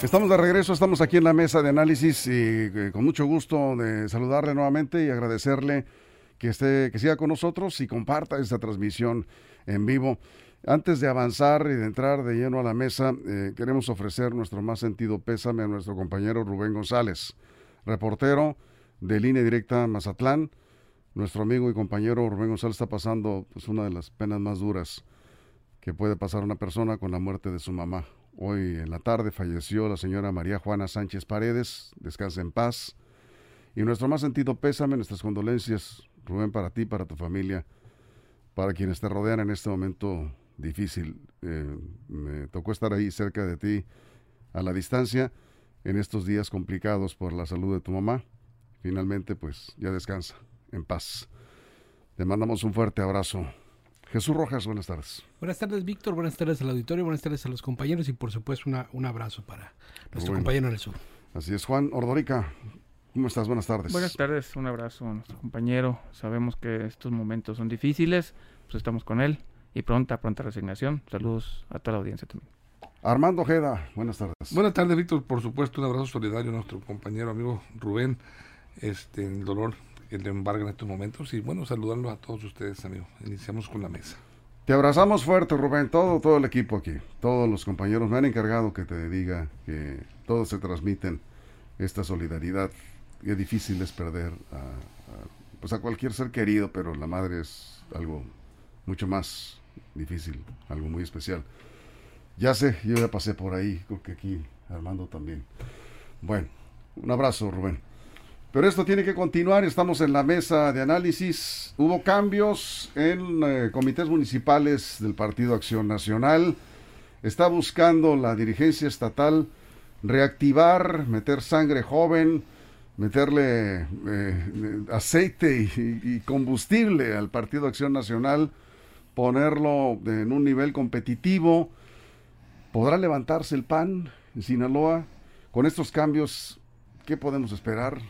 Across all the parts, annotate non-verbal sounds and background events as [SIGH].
Estamos de regreso, estamos aquí en la mesa de análisis y eh, con mucho gusto de saludarle nuevamente y agradecerle que esté, que siga con nosotros y comparta esta transmisión en vivo. Antes de avanzar y de entrar de lleno a la mesa, eh, queremos ofrecer nuestro más sentido pésame a nuestro compañero Rubén González, reportero de Línea Directa Mazatlán. Nuestro amigo y compañero Rubén González está pasando pues, una de las penas más duras que puede pasar una persona con la muerte de su mamá. Hoy en la tarde falleció la señora María Juana Sánchez Paredes, descansa en paz. Y nuestro más sentido pésame, nuestras condolencias, Rubén, para ti, para tu familia, para quienes te rodean en este momento difícil. Eh, me tocó estar ahí cerca de ti a la distancia en estos días complicados por la salud de tu mamá. Finalmente, pues ya descansa en paz. Te mandamos un fuerte abrazo. Jesús Rojas, buenas tardes. Buenas tardes, Víctor. Buenas tardes al auditorio. Buenas tardes a los compañeros y, por supuesto, una, un abrazo para nuestro compañero en el sur. Así es, Juan Ordorica. ¿Cómo estás? Buenas tardes. Buenas tardes, un abrazo a nuestro compañero. Sabemos que estos momentos son difíciles, pues estamos con él y pronta, pronta resignación. Saludos a toda la audiencia también. Armando Ojeda, buenas tardes. Buenas tardes, Víctor. Por supuesto, un abrazo solidario a nuestro compañero, amigo Rubén, este, el dolor que le embarga en estos momentos. Y bueno, saludarlos a todos ustedes, amigo. Iniciamos con la mesa. Te abrazamos fuerte, Rubén, todo, todo el equipo aquí, todos los compañeros me han encargado que te diga que todos se transmiten esta solidaridad. Qué difícil es perder a, a, pues a cualquier ser querido, pero la madre es algo mucho más difícil, algo muy especial. Ya sé, yo ya pasé por ahí, creo que aquí Armando también. Bueno, un abrazo, Rubén. Pero esto tiene que continuar, estamos en la mesa de análisis. Hubo cambios en eh, comités municipales del Partido Acción Nacional. Está buscando la dirigencia estatal reactivar, meter sangre joven, meterle eh, aceite y, y, combustible al Partido Acción Nacional, ponerlo en un nivel competitivo. ¿Podrá levantarse el PAN en Sinaloa? Con estos cambios, ¿qué podemos esperar?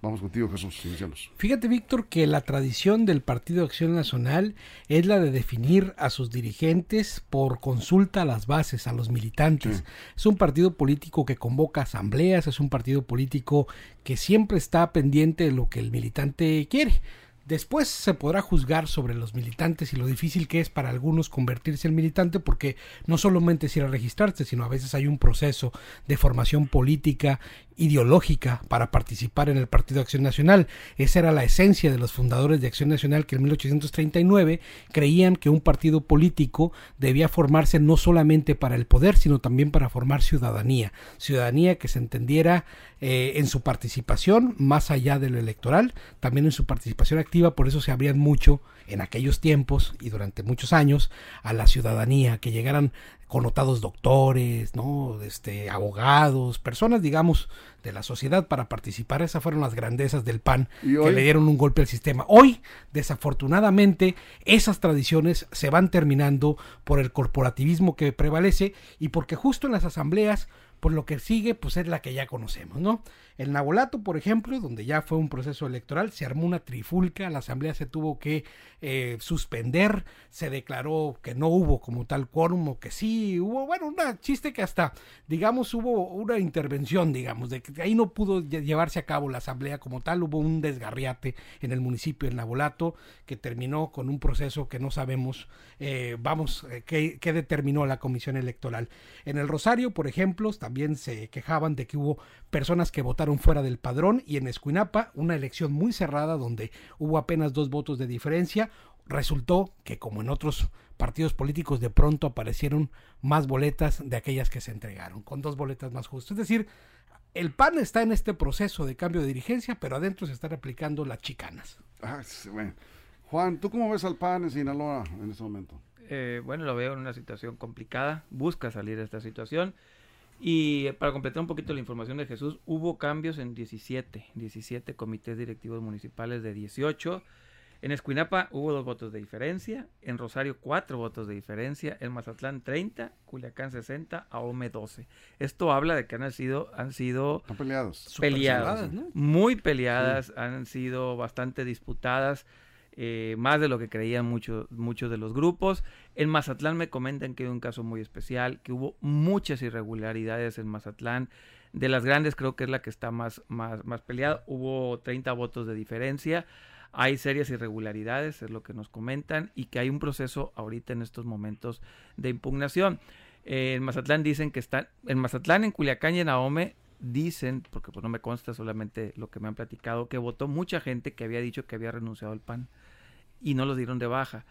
Vamos contigo, Jesús. Iniciamos. Fíjate, Víctor, que la tradición del Partido Acción Nacional es la de definir a sus dirigentes por consulta a las bases, a los militantes. Sí. Es un partido político que convoca asambleas, es un partido político que siempre está pendiente de lo que el militante quiere. Después se podrá juzgar sobre los militantes y lo difícil que es para algunos convertirse en militante porque no solamente es ir a registrarse, sino a veces hay un proceso de formación política, ideológica para participar en el Partido Acción Nacional. Esa era la esencia de los fundadores de Acción Nacional que en 1839 creían que un partido político debía formarse no solamente para el poder, sino también para formar ciudadanía. Ciudadanía que se entendiera eh, en su participación más allá de lo electoral, también en su participación activa, por eso se abrían mucho en aquellos tiempos y durante muchos años a la ciudadanía, que llegaran connotados doctores, ¿no? Este, abogados, personas, digamos, de la sociedad para participar. Esas fueron las grandezas del PAN que le dieron un golpe al sistema. Hoy, desafortunadamente, esas tradiciones se van terminando por el corporativismo que prevalece y porque justo en las asambleas por lo que sigue, pues es la que ya conocemos, ¿no? El Nabolato, por ejemplo, donde ya fue un proceso electoral, se armó una trifulca, la asamblea se tuvo que eh, suspender, se declaró que no hubo como tal quórum o que sí hubo, bueno, una chiste que hasta, digamos, hubo una intervención, digamos, de que ahí no pudo llevarse a cabo la asamblea como tal, hubo un desgarriate en el municipio del Nabolato que terminó con un proceso que no sabemos, eh, vamos, eh, qué, qué determinó la comisión electoral. En el Rosario, por ejemplo, también se quejaban de que hubo personas que votaron fuera del padrón y en Escuinapa una elección muy cerrada donde hubo apenas dos votos de diferencia. Resultó que como en otros partidos políticos de pronto aparecieron más boletas de aquellas que se entregaron, con dos boletas más justas. Es decir, el PAN está en este proceso de cambio de dirigencia, pero adentro se están aplicando las chicanas. Ah, bueno. Juan, ¿tú cómo ves al PAN en Sinaloa en este momento? eh, bueno, lo veo en una situación complicada, busca salir de esta situación. Y para completar un poquito la información de Jesús, hubo cambios en 17, 17 comités directivos municipales de 18. En Escuinapa hubo dos votos de diferencia, en Rosario cuatro votos de diferencia, en Mazatlán 30, Culiacán 60, Ahome 12. Esto habla de que han sido, han sido peleados, peleadas, muy peleadas, han sido bastante disputadas. Eh, más de lo que creían muchos muchos de los grupos. En Mazatlán me comentan que hay un caso muy especial, que hubo muchas irregularidades en Mazatlán. De las grandes creo que es la que está más, más, más peleada. Hubo 30 votos de diferencia. Hay serias irregularidades, es lo que nos comentan, y que hay un proceso ahorita en estos momentos de impugnación. Eh, en Mazatlán dicen que están, en Mazatlán, en Culiacán y en Ahome dicen, porque pues no me consta solamente lo que me han platicado, que votó mucha gente que había dicho que había renunciado al PAN y no los dieron de baja.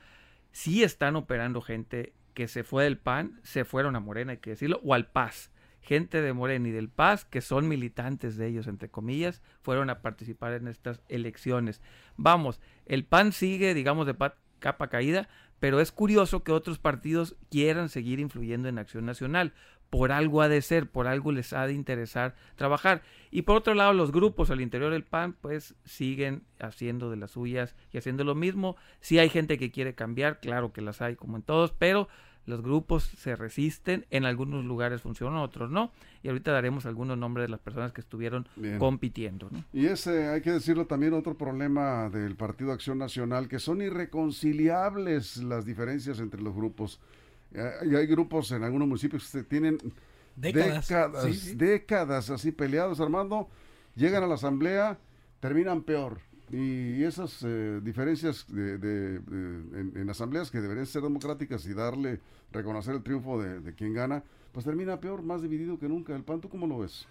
Sí están operando gente que se fue del PAN, se fueron a Morena, hay que decirlo, o al PAS. Gente de Morena y del PAS, que son militantes de ellos, entre comillas, fueron a participar en estas elecciones. Vamos, el PAN sigue, digamos, de capa caída, pero es curioso que otros partidos quieran seguir influyendo en Acción Nacional por algo ha de ser, por algo les ha de interesar trabajar. Y por otro lado, los grupos al interior del PAN, pues siguen haciendo de las suyas y haciendo lo mismo. Si hay gente que quiere cambiar, claro que las hay como en todos, pero los grupos se resisten, en algunos lugares funcionan, otros no. Y ahorita daremos algunos nombres de las personas que estuvieron compitiendo. Y ese, hay que decirlo también, otro problema del Partido Acción Nacional, que son irreconciliables las diferencias entre los grupos. Y hay grupos en algunos municipios que tienen décadas, décadas, así peleados, Armando, llegan a la asamblea, terminan peor. Y esas eh, diferencias de, en, asambleas que deberían ser democráticas y darle, reconocer el triunfo de, quien gana, pues termina peor, más dividido que nunca. ¿El PAN tú cómo lo ves?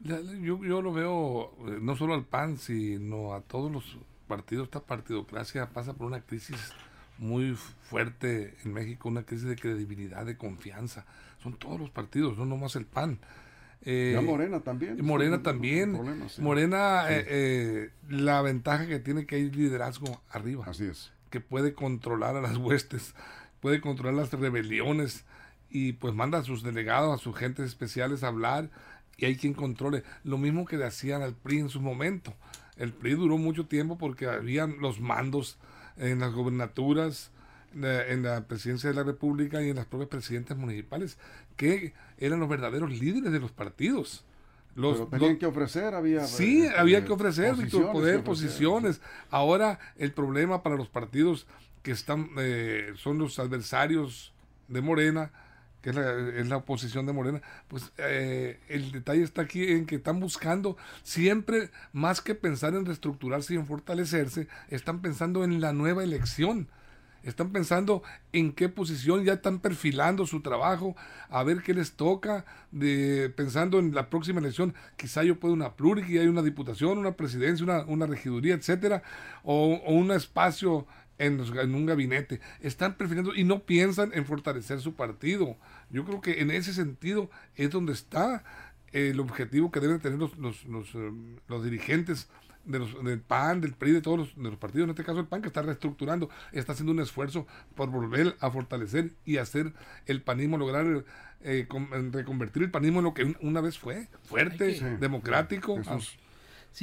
Yo, yo lo veo eh, no solo al PAN, sino a todos los partidos. Esta partidocracia pasa por una crisis muy fuerte en México, una crisis de credibilidad, de confianza. Son todos los partidos, no nomás el PAN. Eh, Morena también. Morena también. Morena, eh, eh, la ventaja que tiene que hay liderazgo arriba. Así es. Que puede controlar a las huestes, puede controlar las rebeliones y pues manda a sus delegados, a sus gentes especiales a hablar y hay quien controle. Lo mismo que le hacían al PRI en su momento. El PRI duró mucho tiempo porque habían los mandos en las gobernaturas, en la presidencia de la República y en las propias presidentes municipales, que eran los verdaderos líderes de los partidos. Los, tenían que ofrecer, había... Sí, eh, había que ofrecer, poder, posiciones. Ahora el problema para los partidos que están eh, son los adversarios de Morena, que es la, oposición de Morena, pues eh, el detalle está aquí en que están buscando siempre, más que pensar en reestructurarse y en fortalecerse, están pensando en la nueva elección. Están pensando en qué posición, ya están perfilando su trabajo, a ver qué les toca, de, pensando en la próxima elección, quizá yo pueda una pluri, hay una diputación, una presidencia, una, regiduría, etcétera, o un espacio en, un gabinete. Están prefiriendo y no piensan en fortalecer su partido. Yo creo que en ese sentido es donde está el objetivo que deben tener los, los, los, eh, los dirigentes de los, del PAN, del PRI, de todos los, de los partidos, en este caso el PAN, que está reestructurando, está haciendo un esfuerzo por volver a fortalecer y hacer el panismo, lograr eh, reconvertir el panismo en lo que una vez fue, fuerte, democrático. Sí,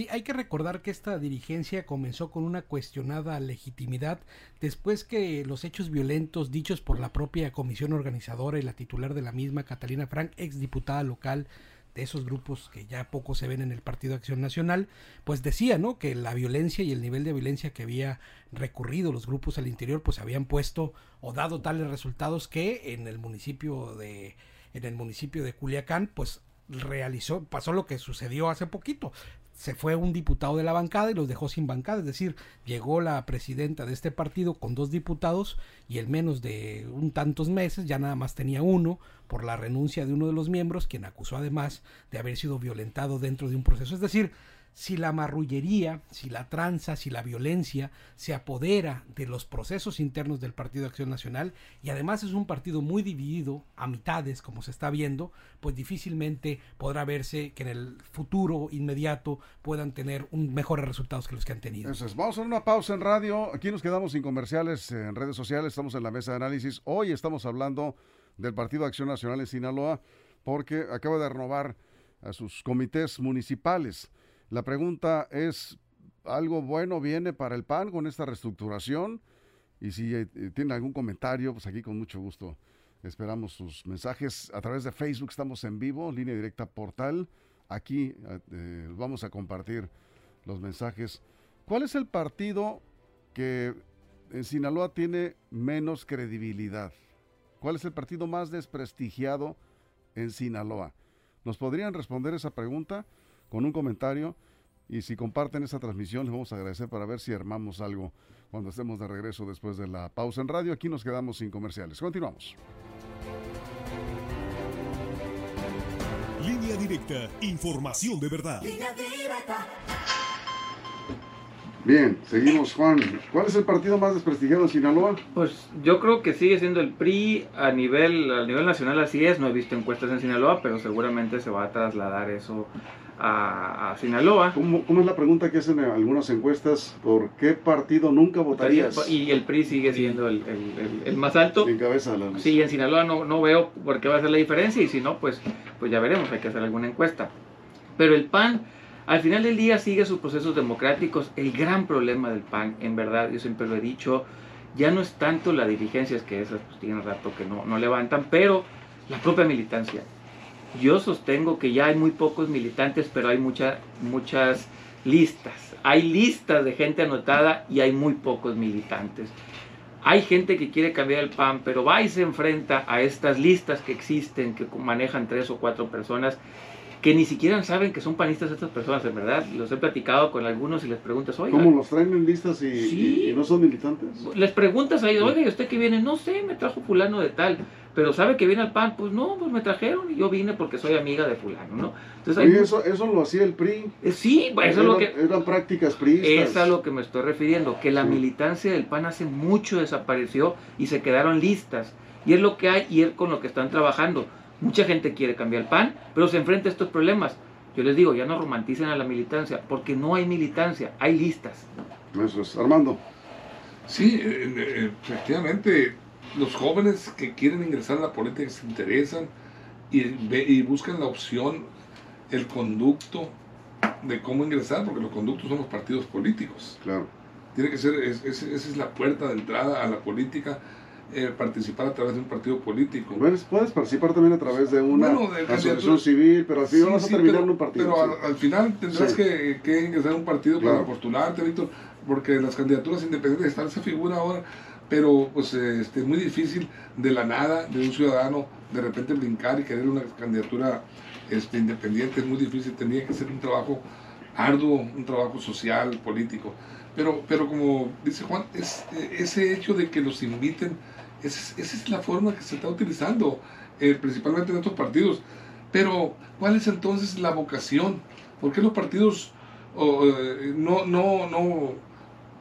hay que recordar que esta dirigencia comenzó con una cuestionada legitimidad después que los hechos violentos dichos por la propia comisión organizadora y la titular de la misma, Catalina Frank, ex diputada local de esos grupos que ya poco se ven en el Partido Acción Nacional, pues decía, ¿no? Que la violencia y el nivel de violencia que había recurrido los grupos al interior, pues habían puesto o dado tales resultados que en el municipio de en el municipio de Culiacán, pues realizó, pasó lo que sucedió hace poquito. Se fue un diputado de la bancada y los dejó sin bancada, es decir, llegó la presidenta de este partido con dos diputados y en menos de un tantos meses ya nada más tenía uno por la renuncia de uno de los miembros, quien acusó además de haber sido violentado dentro de un proceso. Es decir, si la marrullería, si la tranza, si la violencia se apodera de los procesos internos del Partido Acción Nacional y además es un partido muy dividido a mitades como se está viendo, pues difícilmente podrá verse que en el futuro inmediato puedan tener un mejores resultados que los que han tenido. Vamos a una pausa en radio. Aquí nos quedamos sin comerciales en redes sociales. Estamos en la mesa de análisis. Hoy estamos hablando del Partido Acción Nacional en Sinaloa porque acaba de renovar a sus comités municipales. La pregunta es, ¿algo bueno viene para el PAN con esta reestructuración? Y si eh, tiene algún comentario, pues aquí con mucho gusto esperamos sus mensajes a través de Facebook. Estamos en vivo, línea directa portal. Aquí eh, vamos a compartir los mensajes. ¿Cuál es el partido que en Sinaloa tiene menos credibilidad? ¿Cuál es el partido más desprestigiado en Sinaloa? ¿Nos podrían responder esa pregunta? Con un comentario. Y si comparten esta transmisión, les vamos a agradecer para ver si armamos algo cuando estemos de regreso después de la pausa en radio. Aquí nos quedamos sin comerciales. Continuamos. Línea directa, información de verdad. Bien, seguimos Juan. ¿Cuál es el partido más desprestigiado en Sinaloa? Pues yo creo que sigue siendo el PRI a nivel, a nivel nacional, así es. No he visto encuestas en Sinaloa, pero seguramente se va a trasladar eso a, Sinaloa. ¿Cómo, es la pregunta que hacen en algunas encuestas? ¿Por qué partido nunca votarías? Y el PRI sigue siendo el, más alto. En cabeza Sí, en Sinaloa no, no veo por qué va a ser la diferencia y si no, pues, pues ya veremos, hay que hacer alguna encuesta. Pero el PAN, al final del día, sigue sus procesos democráticos. El gran problema del PAN, en verdad, yo siempre lo he dicho, ya no es tanto la dirigencia, es que esas pues, tienen rato que no, no levantan, pero la propia militancia yo sostengo que ya hay muy pocos militantes, pero hay muchas muchas listas. Hay listas de gente anotada y hay muy pocos militantes. Hay gente que quiere cambiar el PAN, pero va y se enfrenta a estas listas que existen, que manejan tres o cuatro personas que ni siquiera saben que son panistas estas personas, en verdad. Los he platicado con algunos y les preguntas, oiga. ¿Cómo los traen en listas y, no son militantes? Les preguntas ahí, oiga, ¿y usted qué viene? No sé, me trajo fulano de tal. Pero sabe que viene al PAN, pues no, pues me trajeron y yo vine porque soy amiga de fulano, ¿no? Entonces, ¿Y eso, eso lo hacía el PRI? Eh, sí, pues, eso es lo que... Eran prácticas PRI. Es a lo que me estoy refiriendo, que la militancia del PAN hace mucho desapareció y se quedaron listas. Y es lo que hay y es con lo que están trabajando Mucha gente quiere cambiar el PAN, pero se enfrenta a estos problemas. Yo les digo, ya no romanticen a la militancia, porque no hay militancia, hay listas. Eso es. Armando. Sí, efectivamente, los jóvenes que quieren ingresar a la política se interesan y, y buscan la opción, el conducto de cómo ingresar, porque los conductos son los partidos políticos. Claro. Tiene que ser, esa es la puerta de entrada a la política eh, participar a través de un partido político. Puedes, puedes participar también a través de una asociación civil, pero al final vas a terminar en un partido. Pero al, final tendrás que, que, ingresar a un partido para postularte, Víctor, porque las candidaturas independientes están esa figura ahora, pero pues este, es muy difícil de la nada, de un ciudadano, de repente brincar y querer una candidatura este, independiente, es muy difícil, tendría que ser un trabajo arduo, un trabajo social, político. Pero, pero como dice Juan, es, ese hecho de que los inviten esa es, la forma que se está utilizando, eh, principalmente en estos partidos. Pero, ¿cuál es entonces la vocación? ¿Por qué los partidos eh, no, no, no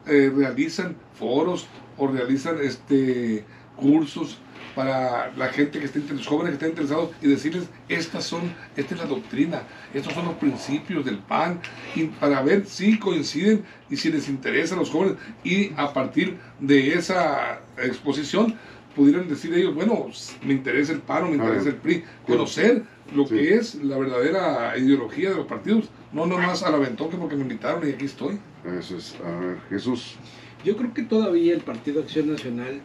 eh, realizan foros o realizan este, cursos para la gente que esté los jóvenes que estén interesados y decirles estas son esta es la doctrina estos son los principios del PAN y para ver si coinciden y si les interesa a los jóvenes y a partir de esa exposición pudieran decir ellos, bueno, me interesa el PAN o me interesa el PRI, conocer lo que es la verdadera ideología de los partidos, no nomás al aventoque porque me invitaron y aquí estoy. Eso es, a ver, Jesús. Yo creo que todavía el Partido Acción Nacional,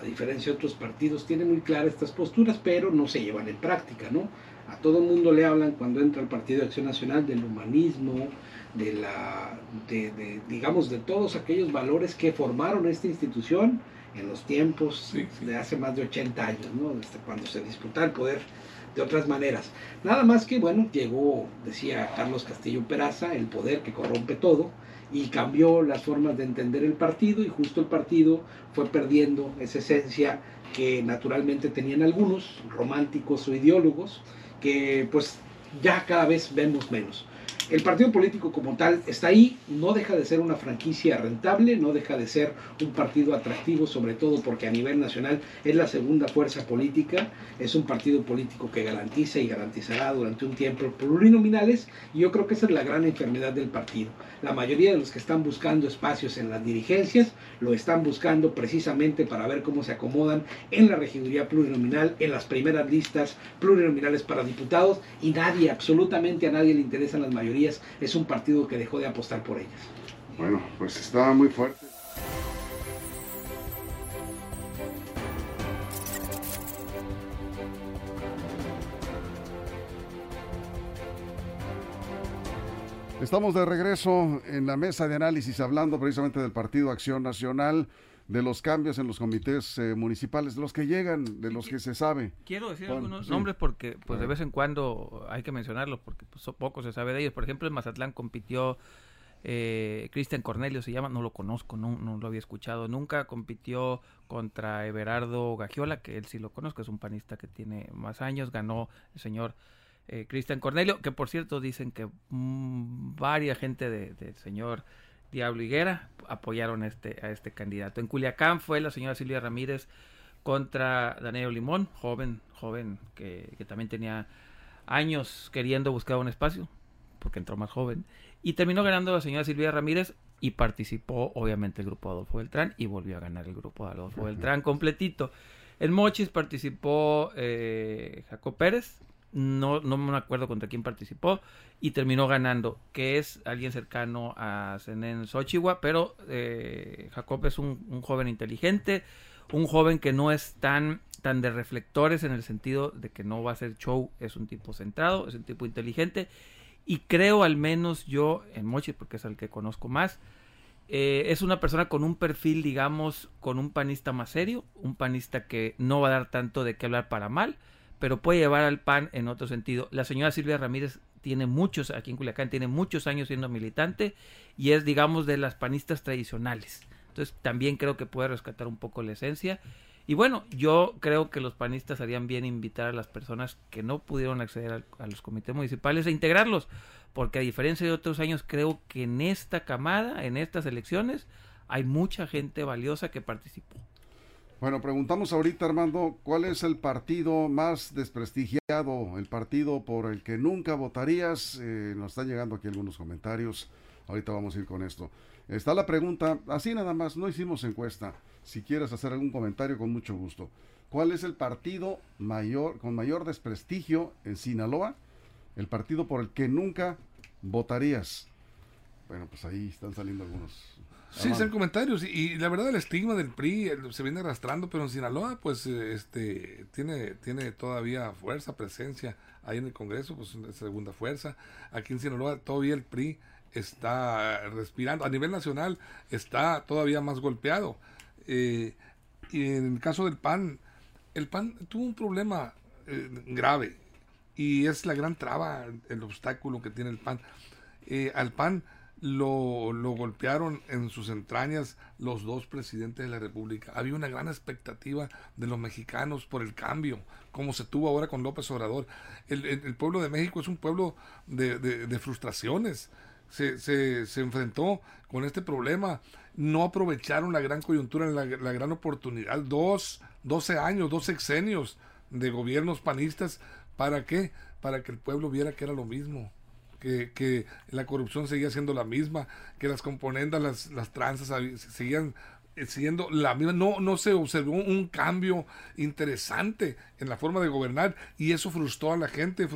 a diferencia de otros partidos, tiene muy claras estas posturas, pero no se llevan en práctica, ¿no? A todo mundo le hablan cuando entra el Partido Acción Nacional del humanismo, de la, de, digamos, de todos aquellos valores que formaron esta institución en los tiempos de hace más de 80 años, ¿no? Desde cuando se disputaba el poder de otras maneras. Nada más que, bueno, llegó, decía Carlos Castillo Peraza, el poder que corrompe todo, y cambió las formas de entender el partido, y justo el partido fue perdiendo esa esencia que naturalmente tenían algunos, románticos o ideólogos, que pues ya cada vez vemos menos. El partido político como tal está ahí, no deja de ser una franquicia rentable, no deja de ser un partido atractivo, sobre todo porque a nivel nacional es la segunda fuerza política, es un partido político que garantiza y garantizará durante un tiempo plurinominales y yo creo que esa es la gran enfermedad del partido. La mayoría de los que están buscando espacios en las dirigencias lo están buscando precisamente para ver cómo se acomodan en la regiduría plurinominal, en las primeras listas plurinominales para diputados y nadie, absolutamente a nadie le interesan las mayorías, es un partido que dejó de apostar por ellas. Bueno, pues está muy fuerte. Estamos de regreso en la mesa de análisis hablando precisamente del Partido Acción Nacional, de los cambios en los comités eh, municipales, de los que llegan, de los que se sabe. Quiero decir algunos nombres porque pues de vez en cuando hay que mencionarlos porque pues, poco se sabe de ellos. Por ejemplo, en Mazatlán compitió eh, Cristian Cornelio, se llama, no lo conozco, no, no lo había escuchado nunca. Compitió contra Everardo Gagiola, que él sí lo conozco, es un panista que tiene más años, ganó el señor eh, Cristian Cornelio, que por cierto dicen que mm, varias gente del señor Diablo Higuera apoyaron a este, a este candidato. En Culiacán fue la señora Silvia Ramírez contra Daniel Limón, joven, joven que, que también tenía años queriendo buscar un espacio, porque entró más joven, y terminó ganando la señora Silvia Ramírez y participó obviamente el grupo Adolfo Beltrán y volvió a ganar el grupo Adolfo Beltrán completito. En Mochis participó eh, Jacob Pérez, no, no me acuerdo contra quién participó y terminó ganando, que es alguien cercano a Zenén Xochihua, pero eh, Jacob es un, joven inteligente, un joven que no es tan, tan de reflectores en el sentido de que no va a ser show, es un tipo centrado, es un tipo inteligente y creo al menos yo en Mochi, porque es el que conozco más, eh, es una persona con un perfil, digamos, con un panista más serio, un panista que no va a dar tanto de qué hablar para mal, pero puede llevar al PAN en otro sentido. La señora Silvia Ramírez tiene muchos, aquí en Culiacán, tiene muchos años siendo militante y es, digamos, de las panistas tradicionales. Entonces también creo que puede rescatar un poco la esencia. Y bueno, yo creo que los panistas harían bien invitar a las personas que no pudieron acceder a, a los comités municipales a integrarlos, porque a diferencia de otros años, creo que en esta camada, en estas elecciones, hay mucha gente valiosa que participó. Bueno, preguntamos ahorita, Armando, ¿cuál es el partido más desprestigiado, el partido por el que nunca votarías? Eh, nos están llegando aquí algunos comentarios. Ahorita vamos a ir con esto. Está la pregunta, así nada más, no hicimos encuesta. Si quieres hacer algún comentario, con mucho gusto. ¿Cuál es el partido mayor, con mayor desprestigio en Sinaloa? El partido por el que nunca votarías. Bueno, pues ahí están saliendo algunos Sí, son comentarios. Y, la verdad, el estigma del PRI se viene arrastrando, pero en Sinaloa, pues, este, tiene, tiene todavía fuerza, presencia. Ahí en el Congreso, pues, segunda fuerza. Aquí en Sinaloa, todavía el PRI está respirando. A nivel nacional, está todavía más golpeado. Eh, y en el caso del PAN, el PAN tuvo un problema eh, grave. Y es la gran traba, el obstáculo que tiene el PAN. Eh, al PAN lo, lo, golpearon en sus entrañas los dos presidentes de la República. Había una gran expectativa de los mexicanos por el cambio, como se tuvo ahora con López Obrador. El, pueblo de México es un pueblo de, frustraciones. Se, se, enfrentó con este problema. No aprovecharon la gran coyuntura, la, la gran oportunidad. Dos, 12 años, dos sexenios de gobiernos panistas. ¿Para qué? Para que el pueblo viera que era lo mismo que, la corrupción seguía siendo la misma, que las componendas, las, las tranzas seguían eh, siendo la misma. No, no se observó un cambio interesante en la forma de gobernar y eso frustró a la gente,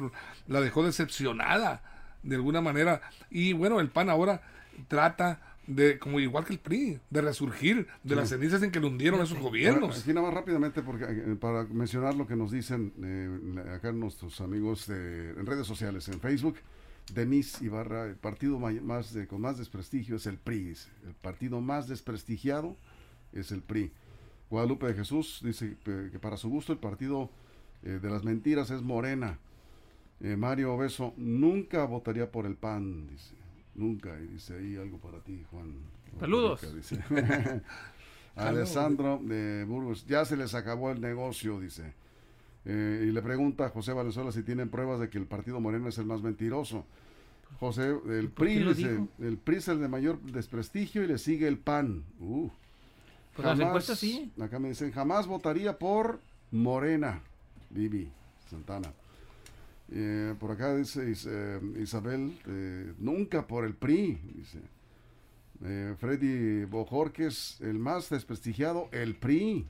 la dejó decepcionada de alguna manera. Y bueno, el PAN ahora trata de, como igual que el PRI, de resurgir de las cenizas en que lo hundieron esos gobiernos. aquí nada más rápidamente, porque eh, para mencionar lo que nos dicen eh, acá nuestros amigos de, en redes sociales, en Facebook, Denise Ibarra, el partido más de, con más desprestigio es el PRI. El partido más desprestigiado es el PRI. Guadalupe de Jesús dice que para su gusto el partido eh, de las mentiras es Morena. Eh, Mario Obeso nunca votaría por el PAN, dice. Nunca. Y dice ahí algo para ti, Juan. [LAUGHS] Saludos. Alessandro de Burgos, ya se les acabó el negocio, dice. Eh, y le pregunta a José Valenzuela si tienen pruebas de que el partido Moreno es el más mentiroso. José, el PRI, el PRI es el de mayor desprestigio y le sigue el PAN. Uh. Pues jamás, sí. Acá me dicen, jamás votaría por Morena, Vivi Santana. Eh, por acá dice eh, Isabel, eh, nunca por el PRI, dice. Freddy Bojorques, el más desprestigiado, el PRI.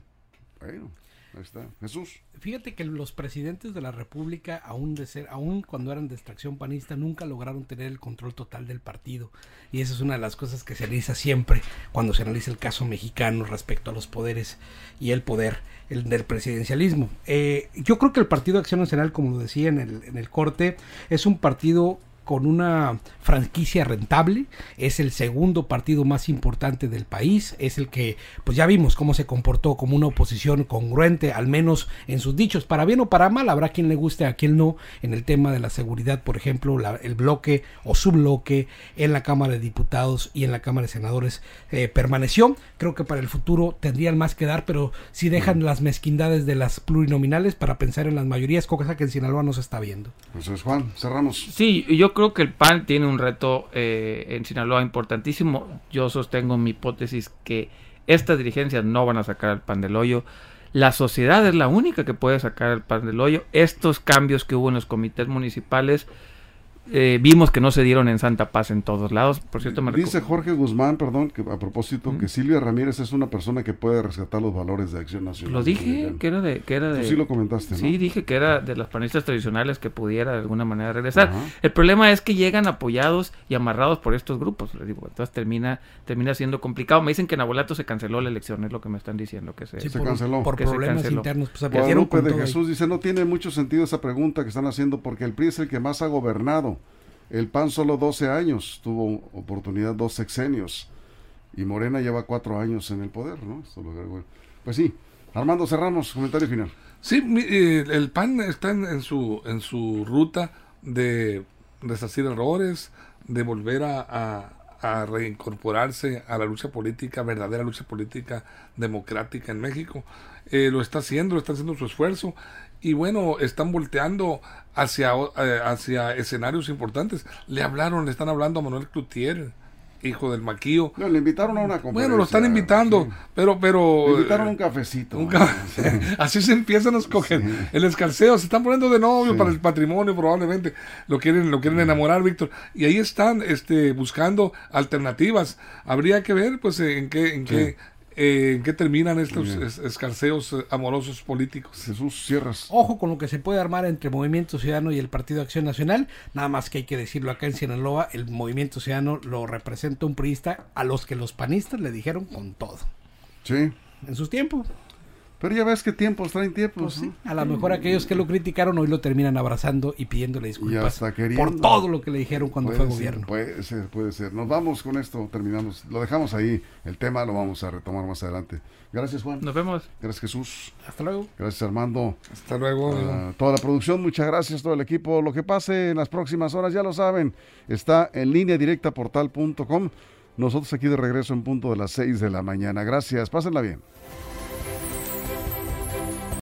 Bueno, Ahí está. Jesús. Fíjate que los presidentes de la República, aún de ser, aún cuando eran de extracción panista, nunca lograron tener el control total del partido. Y esa es una de las cosas que se analiza siempre cuando se analiza el caso mexicano respecto a los poderes y el poder el del presidencialismo. Eh, yo creo que el Partido Acción Nacional, como lo decía en el, en el corte, es un partido con una franquicia rentable, es el segundo partido más importante del país, es el que, pues ya vimos cómo se comportó como una oposición congruente, al menos en sus dichos, para bien o para mal, habrá quien le guste, a quien no, en el tema de la seguridad, por ejemplo, el bloque o su bloque en la Cámara de Diputados y en la Cámara de Senadores eh, permaneció, creo que para el futuro tendrían más que dar, pero si dejan las mezquindades de las plurinominales para pensar en las mayorías, cosa que en Sinaloa no se está viendo. Pues Juan, cerramos. Sí, yo creo que el PAN tiene un reto eh, en Sinaloa importantísimo. Yo sostengo mi hipótesis que estas dirigencias no van a sacar al PAN del hoyo. La sociedad es la única que puede sacar el pan del hoyo. Estos cambios que hubo en los comités municipales eh, vimos que no se dieron en Santa Paz en todos lados. Por cierto, me dice Jorge Guzmán, perdón, que a propósito, que Silvia Ramírez es una persona que puede rescatar los valores de Acción Nacional. Lo dije, que era de, que era de. sí lo comentaste. ¿no? Sí, dije que era de las panistas tradicionales que pudiera de alguna manera regresar. El problema es que llegan apoyados y amarrados por estos grupos. Les digo, entonces termina, termina siendo complicado. Me dicen que en Abolato se canceló la elección, es lo que me están diciendo que se, se canceló por problemas internos. Pues, Guadalupe de Jesús dice no tiene mucho sentido esa pregunta que están haciendo porque el PRI es el que más ha gobernado. El PAN solo 12 años, tuvo oportunidad dos sexenios. Y Morena lleva cuatro años en el poder, ¿no? Pues sí, Armando Cerramos, comentario final. Sí, el PAN está en, su, en su ruta de resarcir errores, de volver a, reincorporarse a la lucha política, verdadera lucha política democrática en México. Eh, lo está haciendo, lo está haciendo su esfuerzo y bueno, están volteando hacia, eh, hacia escenarios importantes. Le hablaron, le están hablando a Manuel Cloutier, hijo del Maquío. No, le invitaron a una conferencia. Bueno, lo están invitando, pero... pero le invitaron un cafecito. [LAUGHS] Así se empiezan a escoger. El escalceo, se están poniendo de novio para el patrimonio probablemente. Lo quieren, lo quieren enamorar, Víctor. Y ahí están este, buscando alternativas. Habría que ver pues en qué... En qué ¿En qué terminan estos escarceos eh, amorosos políticos? Jesús Sierras. Ojo con lo que se puede armar entre Movimiento Ciudadano y el Partido Acción Nacional. Nada más que hay que decirlo acá en Sinaloa, el Movimiento Ciudadano lo representa un priista a los que los panistas le dijeron con todo. Sí. En sus tiempos. Pero ya ves que tiempos traen tiempos. Pues a lo mejor aquellos que lo criticaron hoy lo terminan abrazando y pidiéndole disculpas por todo lo que le dijeron cuando fue gobierno. Puede ser, puede ser. Nos vamos con esto, terminamos. Lo dejamos ahí. El tema lo vamos a retomar más adelante. Gracias, Juan. Nos vemos. Gracias, Jesús. Hasta luego. Gracias, Armando. Hasta luego. toda la producción, muchas gracias, todo el equipo. Lo que pase en las próximas horas, ya lo saben, está en línea directa portal.com. Nosotros aquí de regreso en punto de las 6 de la mañana. Gracias, pásenla bien.